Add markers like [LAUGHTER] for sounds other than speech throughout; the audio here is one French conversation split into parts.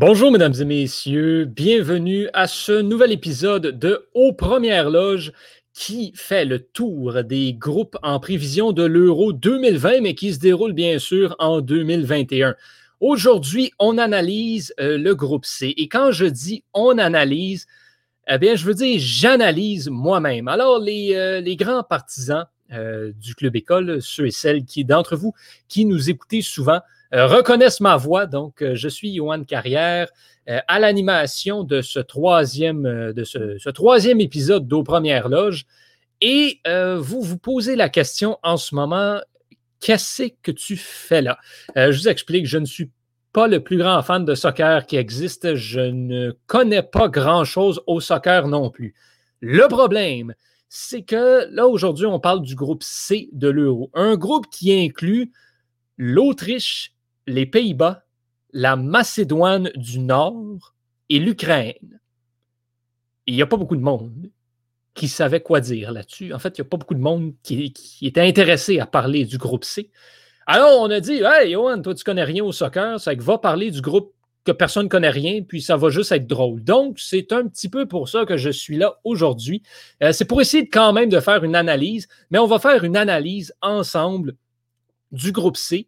Bonjour, mesdames et messieurs. Bienvenue à ce nouvel épisode de Aux Premières Loges qui fait le tour des groupes en prévision de l'Euro 2020, mais qui se déroule bien sûr en 2021. Aujourd'hui, on analyse euh, le groupe C. Et quand je dis on analyse, eh bien, je veux dire j'analyse moi-même. Alors, les, euh, grands partisans euh, du club école, ceux et celles qui d'entre vous qui nous écoutez souvent, reconnaissent ma voix. Donc, euh, je suis Johan Carrière euh, à l'animation de ce troisième, de ce, troisième épisode d'Aux Premières Loges. Et vous vous posez la question en ce moment, qu'est-ce que tu fais là? je vous explique, je ne suis pas le plus grand fan de soccer qui existe. Je ne connais pas grand-chose au soccer non plus. Le problème, c'est que là, aujourd'hui, on parle du groupe C de l'Euro. Un groupe qui inclut l'Autriche, les Pays-Bas, la Macédoine du Nord et l'Ukraine. Il n'y a pas beaucoup de monde qui savait quoi dire là-dessus. En fait, il n'y a pas beaucoup de monde qui, était intéressé à parler du groupe C. Alors, on a dit Hey, Johan, toi, tu connais rien au soccer, ça va parler du groupe que personne ne connaît rien, puis ça va juste être drôle. Donc, c'est un petit peu pour ça que je suis là aujourd'hui. Euh, c'est pour essayer quand même de faire une analyse, mais on va faire une analyse ensemble du groupe C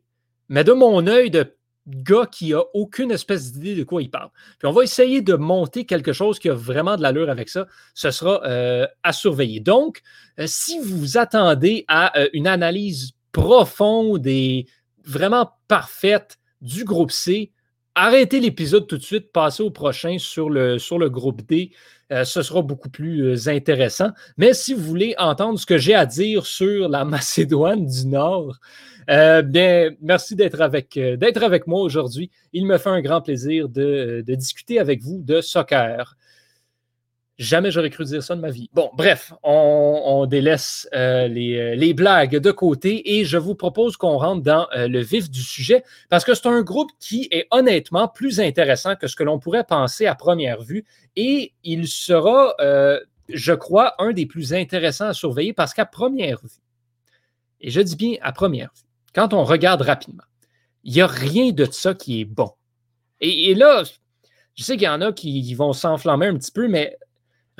mais de mon œil de gars qui a aucune espèce d'idée de quoi il parle. Puis on va essayer de monter quelque chose qui a vraiment de l'allure avec ça. Ce sera euh, à surveiller. Donc, euh, si vous attendez à euh, une analyse profonde et vraiment parfaite du groupe C, arrêtez l'épisode tout de suite, passez au prochain sur le, sur le groupe D. ce sera beaucoup plus intéressant. Mais si vous voulez entendre ce que j'ai à dire sur la [LAUGHS] Macédoine du Nord, euh, bien, merci d'être avec, euh, d'être avec moi aujourd'hui. Il me fait un grand plaisir de, discuter avec vous de soccer. Jamais j'aurais cru dire ça de ma vie. Bon, bref, on, délaisse euh, les, les, blagues de côté et je vous propose qu'on rentre dans le vif du sujet parce que c'est un groupe qui est honnêtement plus intéressant que ce que l'on pourrait penser à première vue et il sera, je crois, un des plus intéressants à surveiller parce qu'à première vue, et je dis bien à première vue, quand on regarde rapidement, il n'y a rien de ça qui est bon. Et, là, je sais qu'il y en a qui, vont s'enflammer un petit peu, mais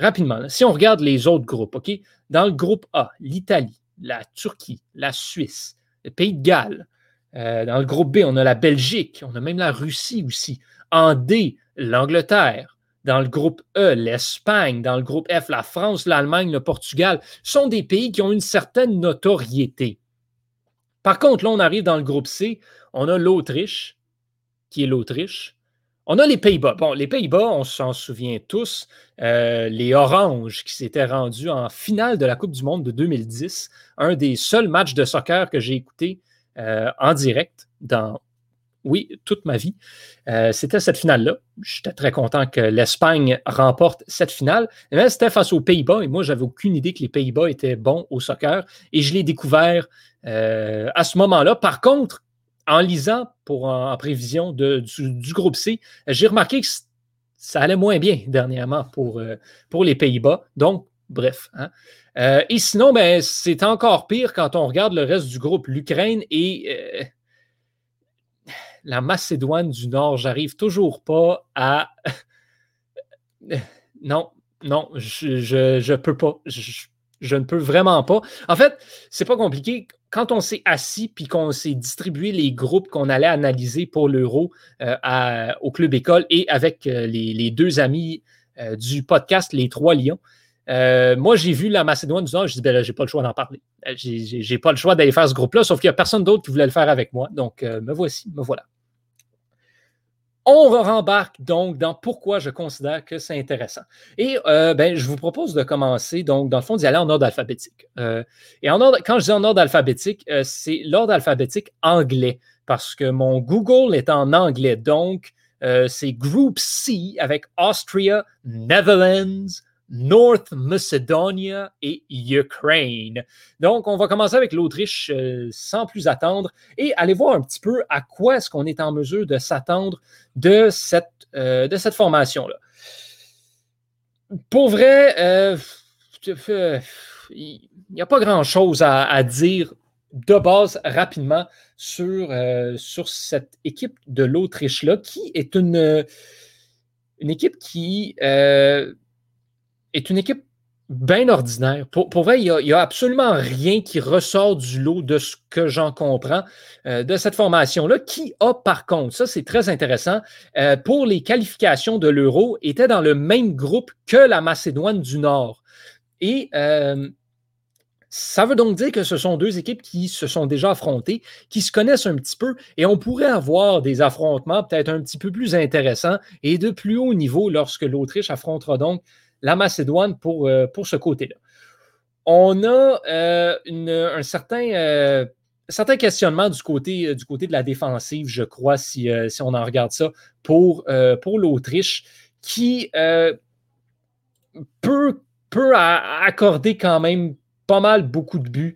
rapidement, si on regarde les autres groupes, OK? Dans le groupe A, l'Italie, la Turquie, la Suisse, le Pays de Galles. Euh, dans le groupe B, on a la Belgique, on a même la Russie aussi. En D, l'Angleterre. Dans le groupe E, l'Espagne. Dans le groupe F, la France, l'Allemagne, le Portugal. sont des pays qui ont une certaine notoriété. Par contre, là, on arrive dans le groupe C. On a l'Autriche, qui est l'Autriche. On a les Pays-Bas. Bon, les Pays-Bas, on s'en souvient tous, euh, les Oranges qui s'étaient rendus en finale de la Coupe du Monde de 2010, un des seuls matchs de soccer que j'ai écouté euh, en direct dans, oui, toute ma vie. Euh, c'était cette finale-là. J'étais très content que l'Espagne remporte cette finale. Mais c'était face aux Pays-Bas et moi, j'avais aucune idée que les Pays-Bas étaient bons au soccer et je l'ai découvert à ce moment-là. Par contre, en lisant pour en, prévision du, groupe C, j'ai remarqué que ça allait moins bien dernièrement pour, euh, les Pays-Bas. Donc, bref. Hein. Euh, et sinon, ben, c'est encore pire quand on regarde le reste du groupe, l'Ukraine et la Macédoine du Nord. J'arrive toujours pas à. [LAUGHS] non, non, je ne peux pas. Je, ne peux vraiment pas. En fait, c'est pas compliqué quand on s'est assis puis qu'on s'est distribué les groupes qu'on allait analyser pour l'Euro euh, au Club École et avec euh, les, deux amis euh, du podcast Les Trois Lions, moi, j'ai vu la Macédoine du Nord, je dis, ben j'ai pas le choix d'en parler. J'ai pas le choix d'aller faire ce groupe-là, sauf qu'il n'y a personne d'autre qui voulait le faire avec moi. Donc, me voici, me voilà. On rembarque donc dans pourquoi je considère que c'est intéressant. Et euh, ben, je vous propose de commencer, donc, dans le fond, d'y aller en ordre alphabétique. Euh, et en ordre, quand je dis en ordre alphabétique, euh, c'est l'ordre alphabétique anglais, parce que mon Google est en anglais. Donc, c'est Group C avec Austria, Netherlands, North Macedonia et Ukraine. Donc, on va commencer avec l'Autriche euh, sans plus attendre et aller voir un petit peu à quoi est-ce qu'on est en mesure de s'attendre de cette, euh, cette formation-là. Pour vrai, euh, il n'y a pas grand-chose à, dire de base rapidement sur, sur cette équipe de l'Autriche-là, qui est une, une équipe qui est une équipe bien ordinaire. Pour, vrai, il n'y a, absolument rien qui ressort du lot de ce que j'en comprends euh, de cette formation-là, qui a par contre, ça c'est très intéressant, euh, pour les qualifications de l'Euro, était dans le même groupe que la Macédoine du Nord. Et euh, ça veut donc dire que ce sont deux équipes qui se sont déjà affrontées, qui se connaissent un petit peu, et on pourrait avoir des affrontements peut-être un petit peu plus intéressants et de plus haut niveau lorsque l'Autriche affrontera donc la Macédoine pour, euh, pour ce côté-là. On a euh, un certain, euh, certain, questionnement du côté, du côté de la défensive, je crois, si, si on en regarde ça, pour, pour l'Autriche, qui peut, peut accorder quand même pas mal beaucoup de buts.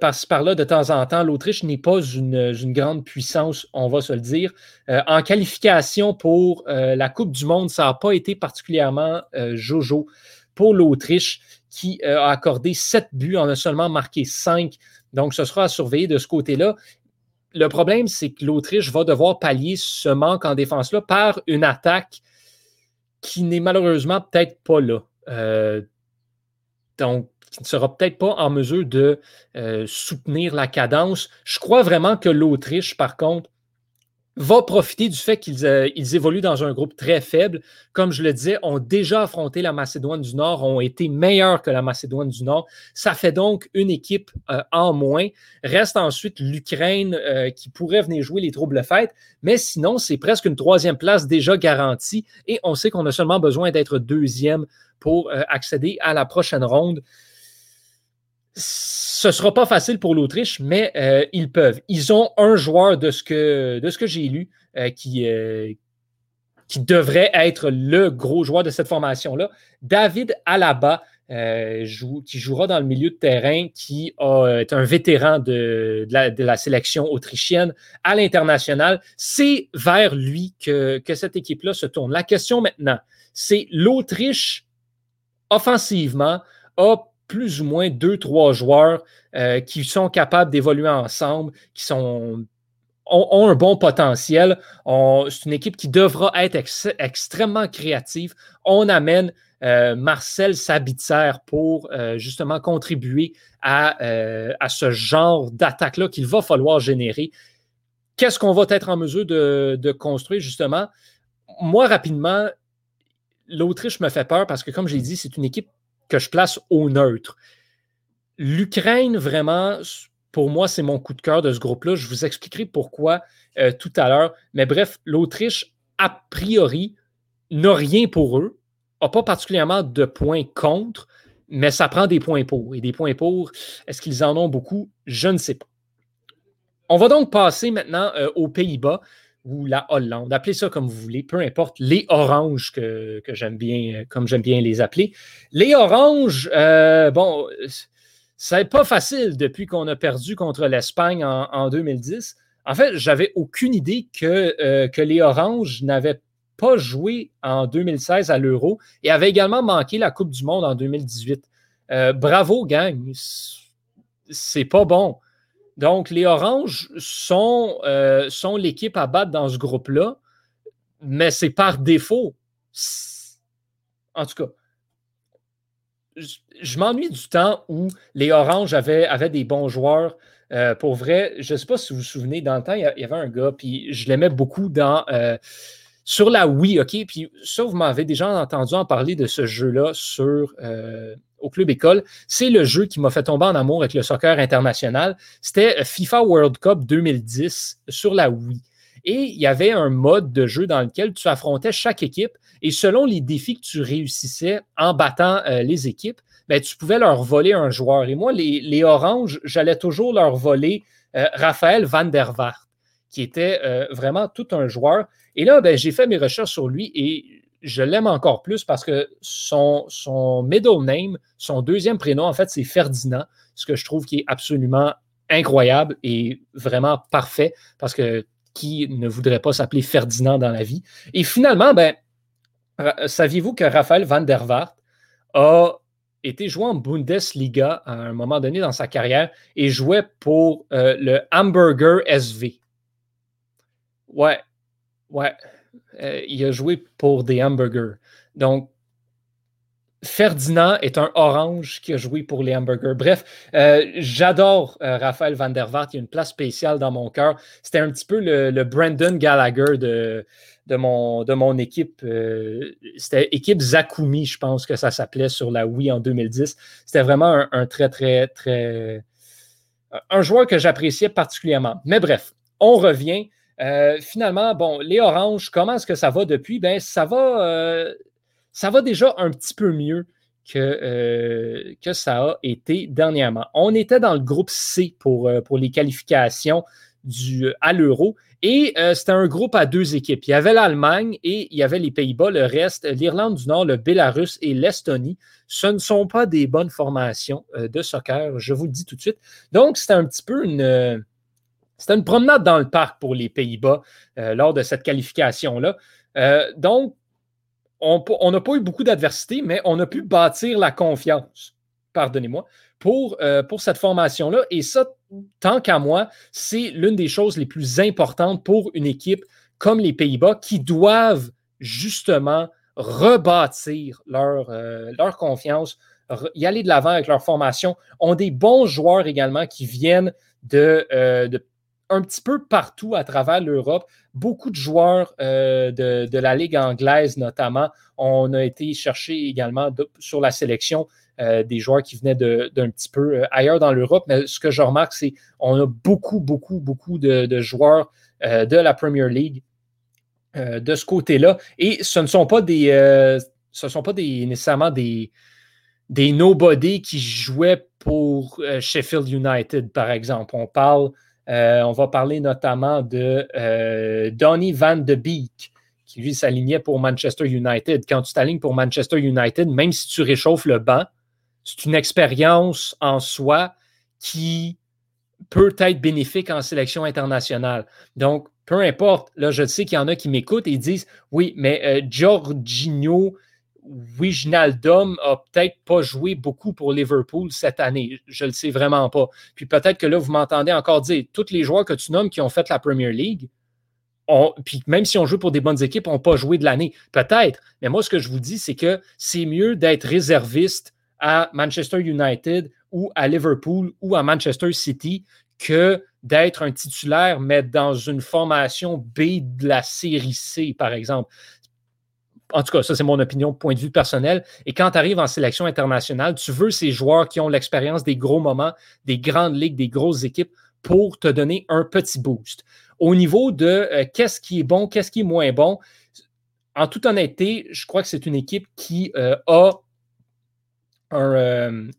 par-ci par-là, de temps en temps, l'Autriche n'est pas une, grande puissance, on va se le dire. en qualification pour la Coupe du Monde, ça n'a pas été particulièrement jojo pour l'Autriche, qui a accordé sept buts, en a seulement marqué cinq. Donc, ce sera à surveiller de ce côté-là. Le problème, c'est que l'Autriche va devoir pallier ce manque en défense-là par une attaque qui n'est malheureusement peut-être pas là. donc, qui ne sera peut-être pas en mesure de euh, soutenir la cadence. Je crois vraiment que l'Autriche, par contre, va profiter du fait qu'ils euh, évoluent dans un groupe très faible. Comme je le disais, ont déjà affronté la Macédoine du Nord, ont été meilleurs que la Macédoine du Nord. Ça fait donc une équipe euh, en moins. Reste ensuite l'Ukraine qui pourrait venir jouer les troubles fêtes, mais sinon, c'est presque une troisième place déjà garantie et on sait qu'on a seulement besoin d'être deuxième pour accéder à la prochaine ronde. Ce ne sera pas facile pour l'Autriche, mais euh, ils peuvent. Ils ont un joueur de ce que, de ce que j'ai lu euh, qui, euh, qui devrait être le gros joueur de cette formation-là. David Alaba, qui jouera dans le milieu de terrain, qui est un vétéran de, la, sélection autrichienne à l'international. C'est vers lui que, que cette équipe-là se tourne. La question maintenant, c'est l'Autriche, offensivement, a plus ou moins deux, trois joueurs euh, qui sont capables d'évoluer ensemble, qui ont, un bon potentiel. C'est une équipe qui devra être extrêmement créative. On amène euh, Marcel Sabitzer pour euh, justement contribuer à, ce genre d'attaque-là qu'il va falloir générer. Qu'est-ce qu'on va être en mesure de construire justement? Moi, rapidement, l'Autriche me fait peur parce que, comme j'ai dit, c'est une équipe que je place au neutre. L'Ukraine, vraiment, pour moi, c'est mon coup de cœur de ce groupe-là. Je vous expliquerai pourquoi euh, tout à l'heure. Mais bref, l'Autriche, a priori, n'a rien pour eux, n'a pas particulièrement de points contre, mais ça prend des points pour. Et des points pour, est-ce qu'ils en ont beaucoup? Je ne sais pas. On va donc passer maintenant euh, aux Pays-Bas ou la Hollande, appelez ça comme vous voulez, peu importe, les oranges que, j'aime bien, comme j'aime bien les appeler. Les oranges, euh, bon, c'est pas facile depuis qu'on a perdu contre l'Espagne en, 2010. En fait, j'avais aucune idée que, euh, que les oranges n'avaient pas joué en 2016 à l'Euro et avaient également manqué la Coupe du Monde en 2018. Euh, bravo, gang. C'est pas bon. Donc, les Oranges sont, euh, sont l'équipe à battre dans ce groupe-là, mais c'est par défaut. En tout cas, je, m'ennuie du temps où les Oranges avaient, avaient des bons joueurs. Euh, pour vrai, je ne sais pas si vous vous souvenez, dans le temps, il y, avait un gars, puis je l'aimais beaucoup dans. Euh, sur la Wii, OK? Puis ça, vous m'avez déjà entendu en parler de ce jeu-là sur, au Club École, c'est le jeu qui m'a fait tomber en amour avec le soccer international. C'était FIFA World Cup 2010 sur la Wii. Et il y avait un mode de jeu dans lequel tu affrontais chaque équipe et selon les défis que tu réussissais en battant euh, les équipes, ben, tu pouvais leur voler un joueur. Et moi, les, Oranges, j'allais toujours leur voler euh, Raphaël Van der Vaart, qui était euh, vraiment tout un joueur. Et là, ben, j'ai fait mes recherches sur lui et je l'aime encore plus parce que son, middle name, son deuxième prénom, en fait, c'est Ferdinand, ce que je trouve qui est absolument incroyable et vraiment parfait parce que qui ne voudrait pas s'appeler Ferdinand dans la vie? Et finalement, ben, saviez-vous que Raphaël van der Vaart a été joué en Bundesliga à un moment donné dans sa carrière et jouait pour euh, le Hamburger SV. Ouais, ouais. Euh, il a joué pour des hamburgers. Donc, Ferdinand est un orange qui a joué pour les hamburgers. Bref, euh, j'adore Raphaël Van der Vaart. Il y a une place spéciale dans mon cœur. C'était un petit peu le, Brandon Gallagher de, de, mon, de mon équipe. C'était équipe Zakumi, je pense que ça s'appelait sur la Wii en 2010. C'était vraiment un, très, très, très. Un joueur que j'appréciais particulièrement. Mais bref, on revient. Euh, finalement, bon, les oranges, comment est-ce que ça va depuis? Ben, ça va, euh, ça va déjà un petit peu mieux que, euh, que ça a été dernièrement. On était dans le groupe C pour, pour les qualifications du, à l'euro. Et c'était un groupe à deux équipes. Il y avait l'Allemagne et il y avait les Pays-Bas. Le reste, l'Irlande du Nord, le Bélarus et l'Estonie. Ce ne sont pas des bonnes formations de soccer, je vous le dis tout de suite. Donc, c'était un petit peu une c'était une promenade dans le parc pour les Pays-Bas euh, lors de cette qualification-là. Euh, donc, on n'a pas eu beaucoup d'adversité, mais on a pu bâtir la confiance, pardonnez-moi, pour, euh, pour cette formation-là. Et ça, tant qu'à moi, c'est l'une des choses les plus importantes pour une équipe comme les Pays-Bas qui doivent justement rebâtir leur, leur confiance, y aller de l'avant avec leur formation, ont des bons joueurs également qui viennent de, de un petit peu partout à travers l'Europe. Beaucoup de joueurs euh, de, la Ligue anglaise, notamment, on a été chercher également sur la sélection euh, des joueurs qui venaient d'un petit peu euh, ailleurs dans l'Europe. Mais ce que je remarque, c'est qu'on a beaucoup, beaucoup, beaucoup de, joueurs de la Premier League de ce côté-là. Et ce ne sont pas des. ce nécessairement des, des nobody qui jouaient pour Sheffield United, par exemple. On parle euh, on va parler notamment de euh, Donny Van de Beek, qui lui s'alignait pour Manchester United. Quand tu t'alignes pour Manchester United, même si tu réchauffes le banc, c'est une expérience en soi qui peut être bénéfique en sélection internationale. Donc, peu importe, là, je sais qu'il y en a qui m'écoutent et disent Oui, mais euh, Wijnaldum a peut-être pas joué beaucoup pour Liverpool cette année. Je le sais vraiment pas. Puis peut-être que là, vous m'entendez encore dire, tous les joueurs que tu nommes qui ont fait la Premier League, puis même si on joue pour des bonnes équipes, n'ont pas joué de l'année. Peut-être. Mais moi, ce que je vous dis, c'est que c'est mieux d'être réserviste à Manchester United ou à Liverpool ou à Manchester City que d'être un titulaire, mais dans une formation B de la série C, par exemple en tout cas, ça c'est mon opinion, point de vue personnel. Et quand tu arrives en sélection internationale, tu veux ces joueurs qui ont l'expérience des gros moments, des grandes ligues, des grosses équipes pour te donner un petit boost. Au niveau de euh, qu'est-ce qui est bon, qu'est-ce qui est moins bon, en toute honnêteté, je crois que c'est une équipe qui euh, a un, euh,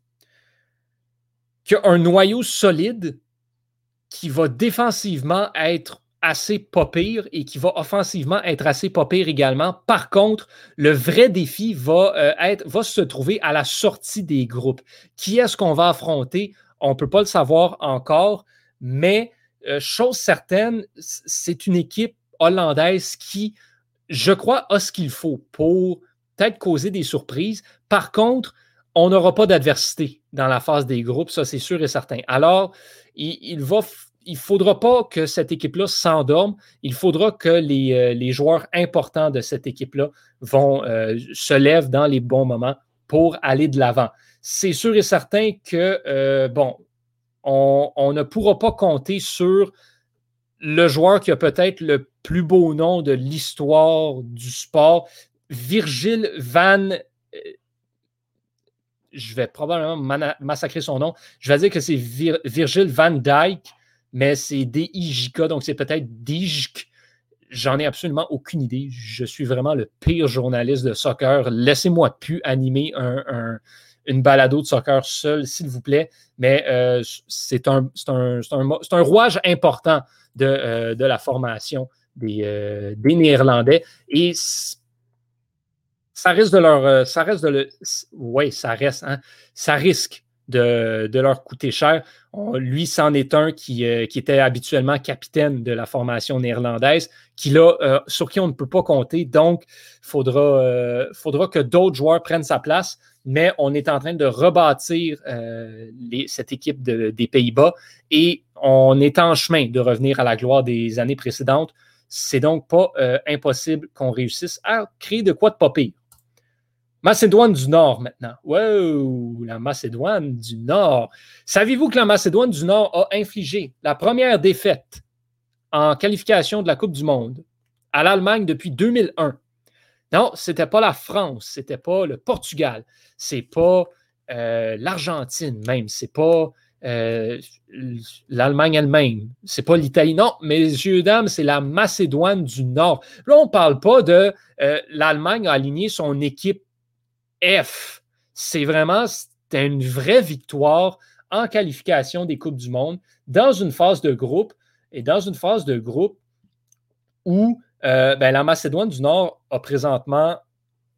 qui a un noyau solide qui va défensivement être assez pas pire et qui va offensivement être assez pas pire également. Par contre, le vrai défi va, euh, être, va se trouver à la sortie des groupes. Qui est-ce qu'on va affronter? On ne peut pas le savoir encore, mais euh, chose certaine, c'est une équipe hollandaise qui, je crois, a ce qu'il faut pour peut-être causer des surprises. Par contre, on n'aura pas d'adversité dans la phase des groupes, ça c'est sûr et certain. Alors, il, il va il ne faudra pas que cette équipe-là s'endorme. Il faudra que les, euh, joueurs importants de cette équipe-là euh, se lèvent dans les bons moments pour aller de l'avant. C'est sûr et certain que, euh, bon, on, ne pourra pas compter sur le joueur qui a peut-être le plus beau nom de l'histoire du sport, Virgil Van je vais probablement massacrer son nom. Je vais dire que c'est Virgil Van Dyke mais c'est D-I-J-K, donc c'est peut-être DIJK. J'en ai absolument aucune idée. Je suis vraiment le pire journaliste de soccer. Laissez-moi plus animer un, une balado de soccer seul, s'il vous plaît. Mais euh, c'est un, un, rouage important de, euh, de la formation des, euh, des Néerlandais. Et ça reste de leur. Ça de le. Oui, ça reste. Hein, ça risque de, leur coûter cher. lui, c'en est un qui, euh, qui, était habituellement capitaine de la formation néerlandaise, là, sur qui on ne peut pas compter. Donc, il faudra, faudra que d'autres joueurs prennent sa place mais on est en train de rebâtir cette équipe des Pays-Bas et on est en chemin de revenir à la gloire des années précédentes. C'est donc pas euh, impossible qu'on réussisse à créer de quoi de pas Macédoine du Nord maintenant. Wow, la Macédoine du Nord. Savez-vous que la Macédoine du Nord a infligé la première défaite en qualification de la Coupe du Monde à l'Allemagne depuis 2001? Non, ce n'était pas la France, ce n'était pas le Portugal, c'est pas euh, l'Argentine même, c'est pas euh, l'Allemagne elle-même. C'est pas l'Italie. Non, messieurs, dames, c'est la Macédoine du Nord. Là, on ne parle pas de euh, l'Allemagne a aligné son équipe F. C'est vraiment une vraie victoire en qualification des Coupes du Monde dans une phase de groupe et dans une phase de groupe où euh, ben, la Macédoine du Nord a présentement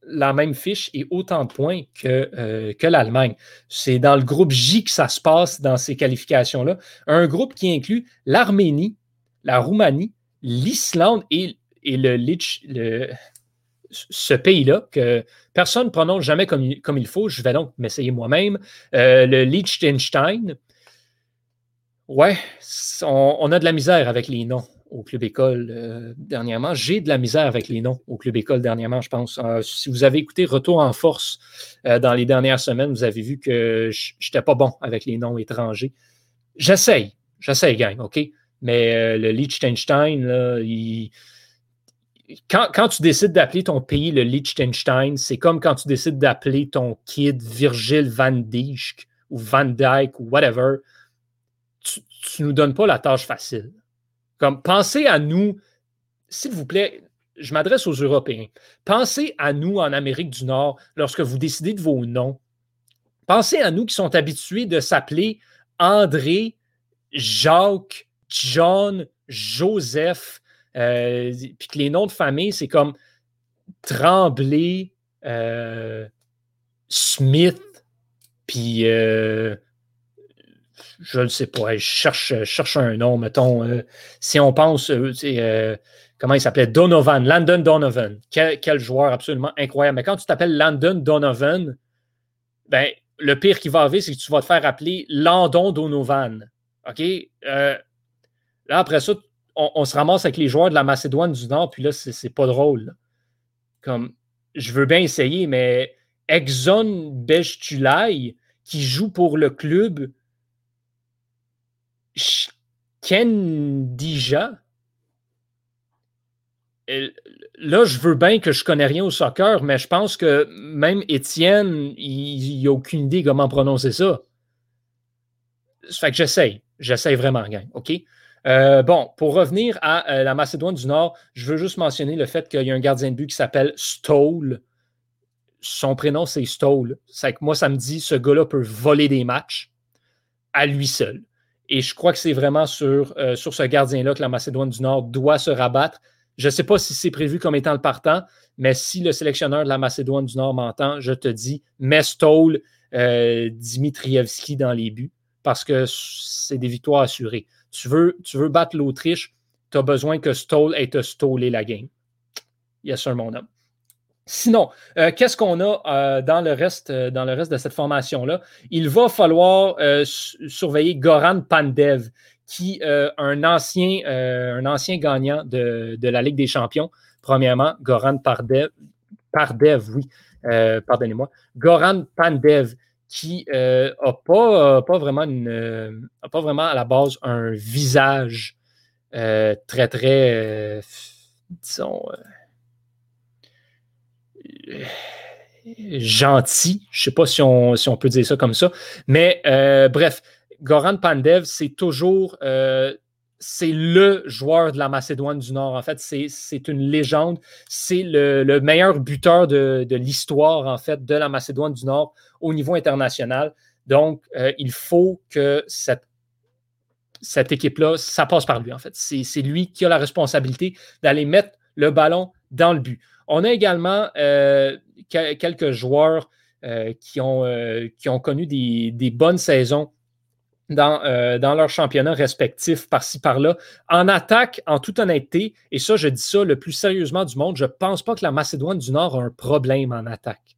la même fiche et autant de points que, euh, que l'Allemagne. C'est dans le groupe J que ça se passe dans ces qualifications-là. Un groupe qui inclut l'Arménie, la Roumanie, l'Islande et, le, le, ce pays-là que personne ne prononce jamais comme, il faut. Je vais donc m'essayer moi-même. Euh, le Liechtenstein. Ouais, on, a de la misère avec les noms au Club École euh, dernièrement. J'ai de la misère avec les noms au Club École dernièrement, je pense. Euh, si vous avez écouté Retour en force dans les dernières semaines, vous avez vu que je n'étais pas bon avec les noms étrangers. J'essaye, j'essaye, gang, OK? Mais le Liechtenstein, là, quand, tu décides d'appeler ton pays le Liechtenstein, c'est comme quand tu décides d'appeler ton kid Virgil van Dijk ou Van Dyke ou whatever. Tu ne nous donnes pas la tâche facile. Comme pensez à nous, s'il vous plaît, je m'adresse aux Européens. Pensez à nous en Amérique du Nord lorsque vous décidez de vos noms. Pensez à nous qui sommes habitués de s'appeler André, Jacques, John, Joseph, euh, puis que les noms de famille, c'est comme Tremblay, euh, Smith, puis euh, je ne sais pas, je cherche, un nom, mettons. Si on pense, comment il s'appelait? Donovan, Landon Donovan. Quel, joueur absolument incroyable. Mais quand tu t'appelles Landon Donovan, ben, le pire qui va arriver, c'est que tu vas te faire appeler Landon Donovan. OK? là, après ça, on, se ramasse avec les joueurs de la Macédoine du Nord, puis là, c'est pas drôle. Comme, je veux bien essayer, mais Exxon Bejtulay, qui joue pour le club Kendija. Là, je veux bien que je connais rien au soccer, mais je pense que même Étienne, il n'a aucune idée comment prononcer ça. Ça fait que j'essaye. J'essaye vraiment, gang. OK? Euh, bon, pour revenir à euh, la Macédoine du Nord, je veux juste mentionner le fait qu'il y a un gardien de but qui s'appelle Stoll. Son prénom, c'est Stoll. C'est que moi, ça me dit ce gars-là peut voler des matchs à lui seul. Et je crois que c'est vraiment sur, euh, sur ce gardien-là que la Macédoine du Nord doit se rabattre. Je ne sais pas si c'est prévu comme étant le partant, mais si le sélectionneur de la Macédoine du Nord m'entend, je te dis, mets Stoll, Dimitrievski dans les buts, parce que c'est des victoires assurées. Tu veux, tu veux battre l'Autriche, tu as besoin que Stoll ait te stoller la game. Yes, sir, mon homme. Sinon, euh, qu'est-ce qu'on a euh, dans, le reste, euh, dans le reste de cette formation-là? Il va falloir surveiller Goran Pandev, qui est un, ancien, un ancien gagnant de, la Ligue des Champions. Premièrement, Goran Pardev oui, pardonnez-moi. Goran Pandev, qui n'a pas, pas, vraiment pas vraiment à la base un visage très, très, disons, gentil. Je ne sais pas si on, si on, peut dire ça comme ça. Mais euh, bref, Goran Pandev, c'est toujours euh, c'est le joueur de la Macédoine du Nord. En fait, c'est une légende. C'est le, meilleur buteur de, l'histoire, en fait, de la Macédoine du Nord au niveau international. Donc, euh, il faut que cette, équipe-là, ça passe par lui, en fait. C'est lui qui a la responsabilité d'aller mettre le ballon dans le but. On a également euh, quelques joueurs qui, ont, qui ont connu des bonnes saisons dans, euh, dans leur championnat respectif, par-ci, par-là. En attaque, en toute honnêteté, et ça, je dis ça le plus sérieusement du monde, je ne pense pas que la Macédoine du Nord a un problème en attaque.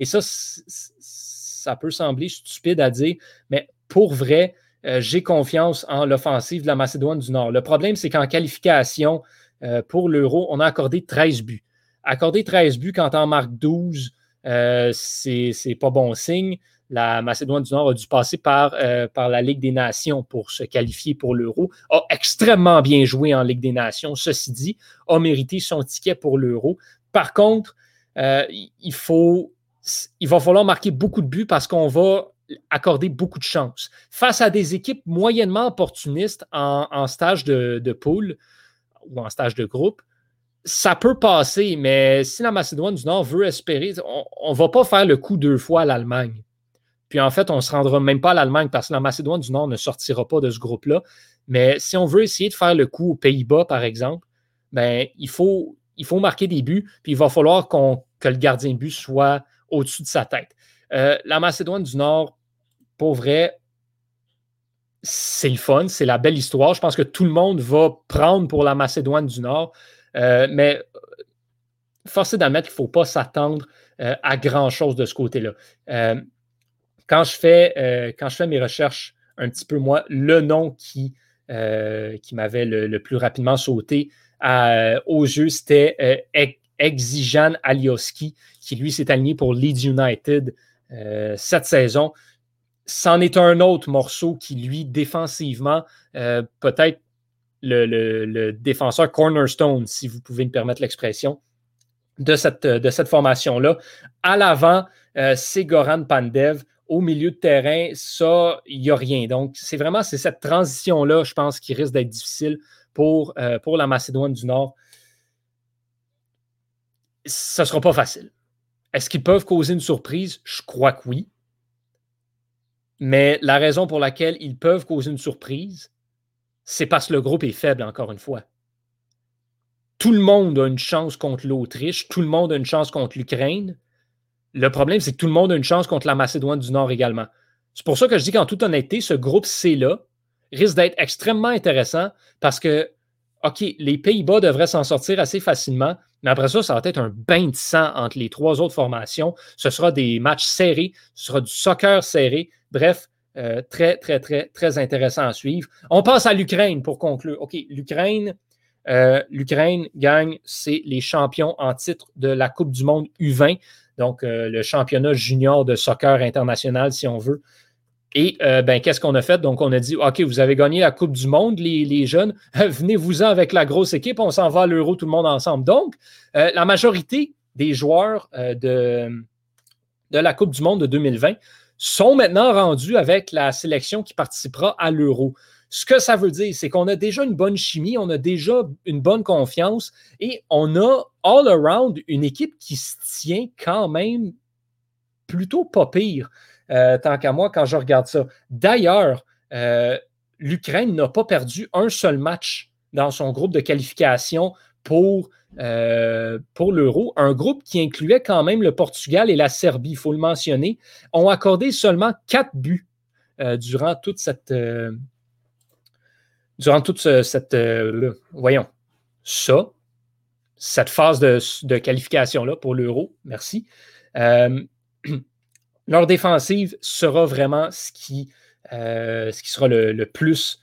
Et ça, ça peut sembler stupide à dire, mais pour vrai, euh, j'ai confiance en l'offensive de la Macédoine du Nord. Le problème, c'est qu'en qualification euh, pour l'Euro, on a accordé 13 buts. Accorder 13 buts quand on marque 12, c'est pas bon signe la Macédoine du Nord a dû passer par, euh, par la Ligue des Nations pour se qualifier pour l'Euro, a extrêmement bien joué en Ligue des Nations, ceci dit, a mérité son ticket pour l'Euro. Par contre, euh, il, faut, il va falloir marquer beaucoup de buts parce qu'on va accorder beaucoup de chances. Face à des équipes moyennement opportunistes en, stage de, de poule ou en stage de groupe, ça peut passer, mais si la Macédoine du Nord veut espérer, on ne va pas faire le coup deux fois à l'Allemagne. Puis en fait, on ne se rendra même pas à l'Allemagne parce que la Macédoine du Nord ne sortira pas de ce groupe-là. Mais si on veut essayer de faire le coup aux Pays-Bas, par exemple, ben, il, faut, il faut marquer des buts, puis il va falloir que le gardien de but soit au-dessus de sa tête. Euh, la Macédoine du Nord, pour vrai, c'est le fun, c'est la belle histoire. Je pense que tout le monde va prendre pour la Macédoine du Nord, euh, mais force est d'admettre qu'il ne faut pas s'attendre euh, à grand-chose de ce côté-là quand je fais, euh, quand je fais mes recherches un petit peu, moi, le nom qui, euh, qui m'avait le, plus rapidement sauté euh, aux yeux, c'était Exijan Alioski, qui lui s'est aligné pour Leeds United cette saison. C'en est un autre morceau qui, lui, défensivement, peut-être le, le, défenseur cornerstone, si vous pouvez me permettre l'expression, de cette, de cette formation-là. À l'avant, c'est Goran Pandev au milieu de terrain, ça, il n'y a rien. Donc, c'est vraiment cette transition-là, je pense, qui risque d'être difficile pour, euh, pour la Macédoine du Nord. Ce ne sera pas facile. Est-ce qu'ils peuvent causer une surprise? Je crois que oui. Mais la raison pour laquelle ils peuvent causer une surprise, c'est parce que le groupe est faible, encore une fois. Tout le monde a une chance contre l'Autriche, tout le monde a une chance contre l'Ukraine. Le problème, c'est que tout le monde a une chance contre la Macédoine du Nord également. C'est pour ça que je dis qu'en toute honnêteté, ce groupe C-là risque d'être extrêmement intéressant parce que, OK, les Pays-Bas devraient s'en sortir assez facilement, mais après ça, ça va être un bain de sang entre les trois autres formations. Ce sera des matchs serrés, ce sera du soccer serré. Bref, euh, très, très, très, très intéressant à suivre. On passe à l'Ukraine pour conclure. OK, l'Ukraine, euh, l'Ukraine gagne, c'est les champions en titre de la Coupe du Monde U20 donc euh, le championnat junior de soccer international, si on veut. Et euh, ben, qu'est-ce qu'on a fait? Donc, on a dit OK, vous avez gagné la Coupe du Monde, les, jeunes, [LAUGHS] venez-vous-en avec la grosse équipe, on s'en va à l'Euro tout le monde ensemble. Donc, euh, la majorité des joueurs de, de la Coupe du Monde de 2020 sont maintenant rendus avec la sélection qui participera à l'Euro. Ce que ça veut dire, c'est qu'on a déjà une bonne chimie, on a déjà une bonne confiance et on a all around une équipe qui se tient quand même plutôt pas pire, euh, tant qu'à moi, quand je regarde ça. D'ailleurs, euh, l'Ukraine n'a pas perdu un seul match dans son groupe de qualification pour, euh, pour l'Euro. Un groupe qui incluait quand même le Portugal et la Serbie, il faut le mentionner, ont accordé seulement quatre buts durant toute cette, durant toute cette. Euh, voyons, ça, cette phase de, qualification-là pour l'Euro, merci. Euh, [CLEARS THROAT] leur défensive sera vraiment ce qui, euh, ce qui sera le, plus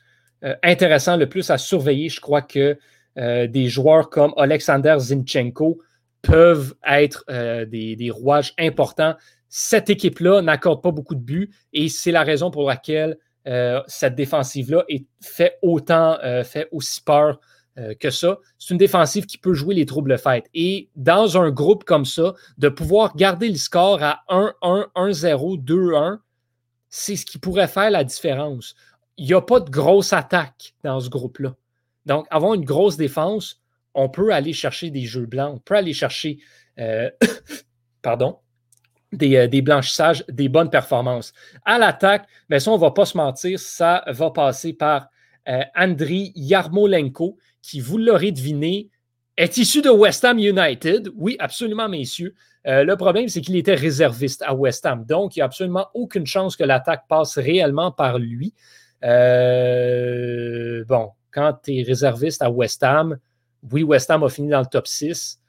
intéressant, le plus à surveiller. Je crois que des joueurs comme Alexander Zinchenko peuvent être des, des, rouages importants. Cette équipe-là n'accorde pas beaucoup de buts et c'est la raison pour laquelle euh, cette défensive-là fait autant, euh, fait aussi peur euh, que ça. C'est une défensive qui peut jouer les troubles faites. Et dans un groupe comme ça, de pouvoir garder le score à 1-1, 1-0, 2-1, c'est ce qui pourrait faire la différence. Il n'y a pas de grosse attaque dans ce groupe-là. Donc, avoir une grosse défense, on peut aller chercher des jeux blancs, on peut aller chercher, [COUGHS] pardon, euh, des, blanchissages, des bonnes performances. À l'attaque, mais ça, on ne va pas se mentir, ça va passer par euh, Andriy Yarmolenko, qui, vous l'aurez deviné, est issu de West Ham United. Oui, absolument, messieurs. Euh, le problème, c'est qu'il était réserviste à West Ham. Donc, il n'y a absolument aucune chance que l'attaque passe réellement par lui. Euh, bon, quand tu es réserviste à West Ham, oui, West Ham a fini dans le top 6,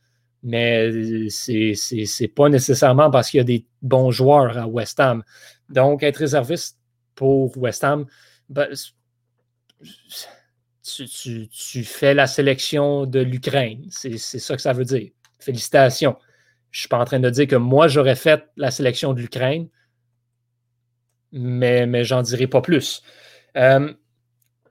mais c'est n'est pas nécessairement parce qu'il y a des bons joueurs à West Ham. Donc, être réserviste pour West Ham, ben, tu, fais la sélection de l'Ukraine. C'est ça que ça veut dire. Félicitations. Je ne suis pas en train de dire que moi, j'aurais fait la sélection de l'Ukraine, mais, mais j'en dirai pas plus. Euh,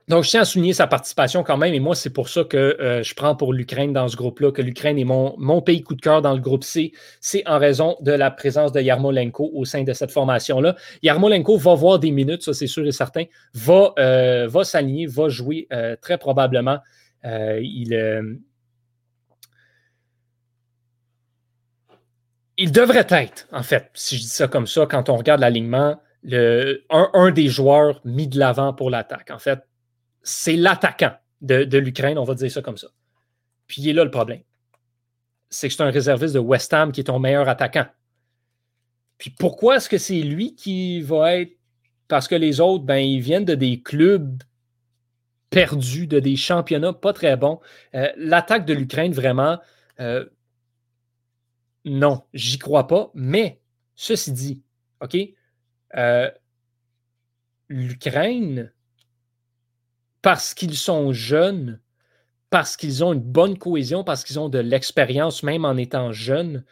donc, je tiens à souligner sa participation quand même, et moi, c'est pour ça que euh, je prends pour l'Ukraine dans ce groupe-là, que l'Ukraine est mon, pays coup de cœur dans le groupe C. C'est en raison de la présence de Yarmolenko au sein de cette formation-là. Yarmolenko va voir des minutes, ça c'est sûr et certain, va, euh, s'aligner, va jouer euh, très probablement. il, devrait être, en fait, si je dis ça comme ça, quand on regarde l'alignement, un des joueurs mis de l'avant pour l'attaque. En fait, c'est l'attaquant de, l'Ukraine, on va dire ça comme ça. Puis il est là le problème. C'est que c'est un réserviste de West Ham qui est ton meilleur attaquant. Puis pourquoi est-ce que c'est lui qui va être. Parce que les autres, ben, ils viennent de des clubs perdus, de des championnats pas très bons. Euh, l'attaque de l'Ukraine, vraiment, euh, non, j'y crois pas. Mais, ceci dit, OK, euh, l'Ukraine parce qu'ils sont jeunes, parce qu'ils ont une bonne cohésion, parce qu'ils ont de l'expérience même en étant jeunes,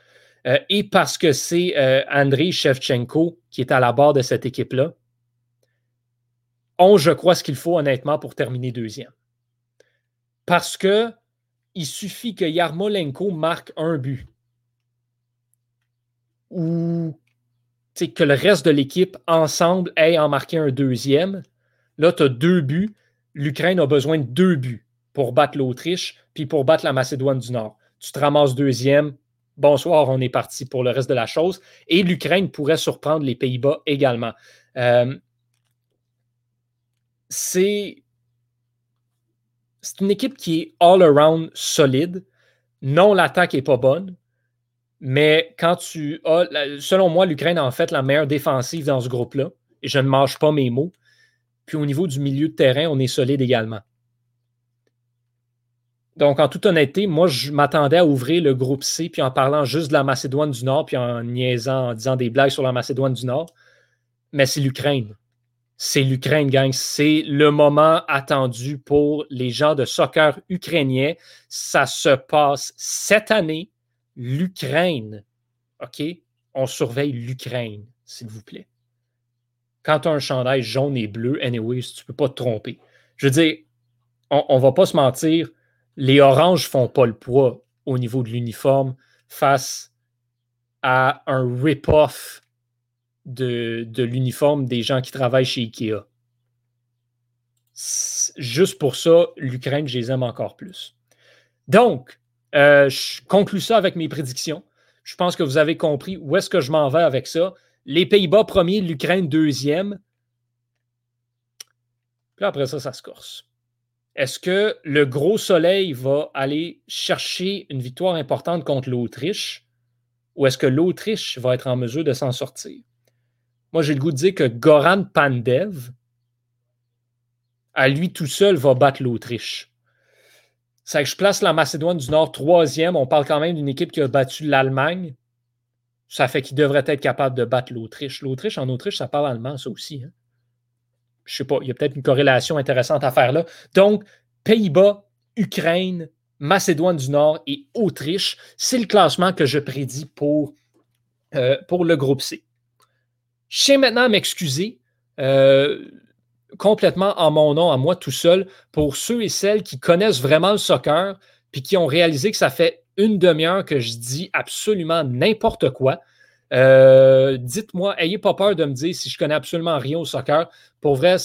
euh, et parce que c'est euh, Shevchenko qui est à la barre de cette équipe-là, ont, je crois, ce qu'il faut honnêtement pour terminer deuxième. Parce que il suffit que Yarmolenko marque un but ou que le reste de l'équipe ensemble ait en marqué un deuxième. Là, tu as deux buts l'Ukraine a besoin de deux buts pour battre l'Autriche, puis pour battre la Macédoine du Nord. Tu te ramasses deuxième. Bonsoir, on est parti pour le reste de la chose. Et l'Ukraine pourrait surprendre les Pays-Bas également. Euh, c'est une équipe qui est all-around solide. Non, l'attaque n'est pas bonne. Mais quand tu as, selon moi, l'Ukraine a en fait la meilleure défensive dans ce groupe-là. Et je ne mâche pas mes mots. Puis au niveau du milieu de terrain, on est solide également. Donc, en toute honnêteté, moi, je m'attendais à ouvrir le groupe C, puis en parlant juste de la Macédoine du Nord, puis en niaisant, en disant des blagues sur la Macédoine du Nord. Mais c'est l'Ukraine. C'est l'Ukraine, gang. C'est le moment attendu pour les gens de soccer ukrainiens. Ça se passe cette année. L'Ukraine. OK? On surveille l'Ukraine, s'il vous plaît quand tu as un chandail jaune et bleu, anyways, tu ne peux pas te tromper. Je veux dire, on ne va pas se mentir, les oranges font pas le poids au niveau de l'uniforme face à un rip-off de, de l'uniforme des gens qui travaillent chez Ikea. Juste pour ça, l'Ukraine, je les aime encore plus. Donc, euh, je conclue ça avec mes prédictions. Je pense que vous avez compris où est-ce que je m'en vais avec ça les Pays-Bas premier, l'Ukraine deuxième. Puis après ça, ça se corse. Est-ce que le gros soleil va aller chercher une victoire importante contre l'Autriche ou est-ce que l'Autriche va être en mesure de s'en sortir? Moi, j'ai le goût de dire que Goran Pandev, à lui tout seul, va battre l'Autriche. C'est que je place la Macédoine du Nord troisième. On parle quand même d'une équipe qui a battu l'Allemagne. Ça fait qu'il devrait être capable de battre l'Autriche. L'Autriche, en Autriche, ça parle allemand, ça aussi. Hein. Je ne sais pas, il y a peut-être une corrélation intéressante à faire là. Donc, Pays-Bas, Ukraine, Macédoine du Nord et Autriche, c'est le classement que je prédis pour, euh, pour le groupe C. Je tiens maintenant à m'excuser euh, complètement en mon nom, à moi tout seul, pour ceux et celles qui connaissent vraiment le soccer puis qui ont réalisé que ça fait une demi-heure que je dis absolument n'importe quoi. Euh, dites-moi, ayez pas peur de me dire si je connais absolument rien au soccer. Pour vrai,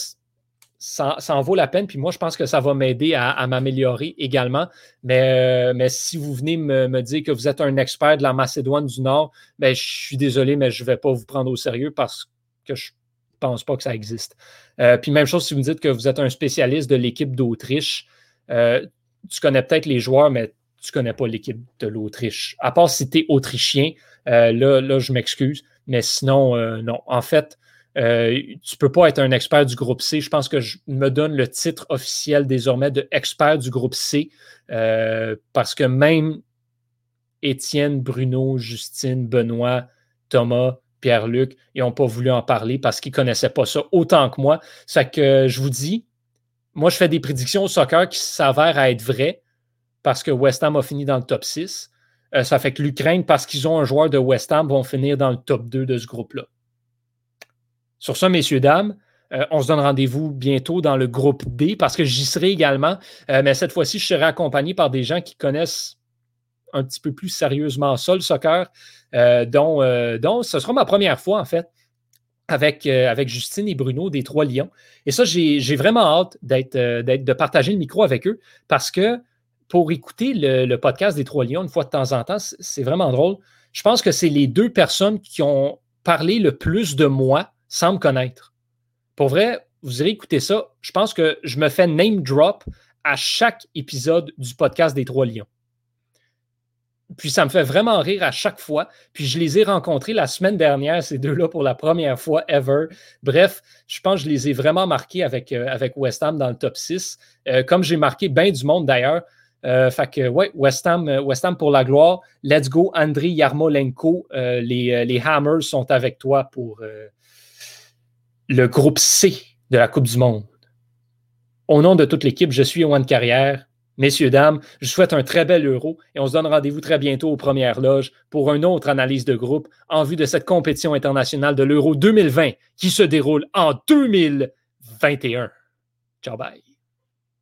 ça, en vaut la peine. Puis moi, je pense que ça va m'aider à, m'améliorer également. Mais, euh, mais, si vous venez me, dire que vous êtes un expert de la Macédoine du Nord, ben, je suis désolé, mais je ne vais pas vous prendre au sérieux parce que je ne pense pas que ça existe. Euh, puis même chose si vous me dites que vous êtes un spécialiste de l'équipe d'Autriche. tu connais peut-être les joueurs, mais tu ne connais pas l'équipe de l'Autriche. À part si tu es autrichien, là, là, je m'excuse. Mais sinon, non. En fait, tu ne peux pas être un expert du groupe C. Je pense que je me donne le titre officiel désormais de expert du groupe C parce que même Étienne, Bruno, Justine, Benoît, Thomas, Pierre-Luc, ils n'ont pas voulu en parler parce qu'ils ne connaissaient pas ça autant que moi. Ça que je vous dis, moi, je fais des prédictions au soccer qui s'avèrent à être vraies parce que West Ham a fini dans le top 6. Euh, ça fait que l'Ukraine, parce qu'ils ont un joueur de West Ham, vont finir dans le top 2 de ce groupe-là. Sur ça, messieurs, dames, euh, on se donne rendez-vous bientôt dans le groupe D parce que j'y serai également. Euh, mais cette fois-ci, je serai accompagné par des gens qui connaissent un petit peu plus sérieusement ça, le soccer, dont, dont, ce sera ma première fois, en fait, avec, avec Justine et Bruno des Trois Lions. Et ça, j'ai vraiment hâte d'être, de partager le micro avec eux parce que pour écouter le, podcast des Trois Lions une fois de temps en temps, c'est vraiment drôle. Je pense que c'est les deux personnes qui ont parlé le plus de moi sans me connaître. Pour vrai, vous irez écouter ça. Je pense que je me fais name drop à chaque épisode du podcast des Trois Lions. Puis ça me fait vraiment rire à chaque fois. Puis je les ai rencontrés la semaine dernière, ces deux-là, pour la première fois ever. Bref, je pense que je les ai vraiment marqués avec, euh, West Ham dans le top 6. Euh, comme j'ai marqué bien du monde d'ailleurs. Euh, fait que, ouais, West Ham, West Ham pour la gloire. Let's go, Andriy Yarmolenko. les, les Hammers sont avec toi pour, le groupe C de la Coupe du Monde. Au nom de toute l'équipe, je suis Yoann Carrière. Messieurs, dames, je vous souhaite un très bel euro et on se donne rendez-vous très bientôt aux premières loges pour une autre analyse de groupe en vue de cette compétition internationale de l'Euro 2020 qui se déroule en 2021. Ciao, bye.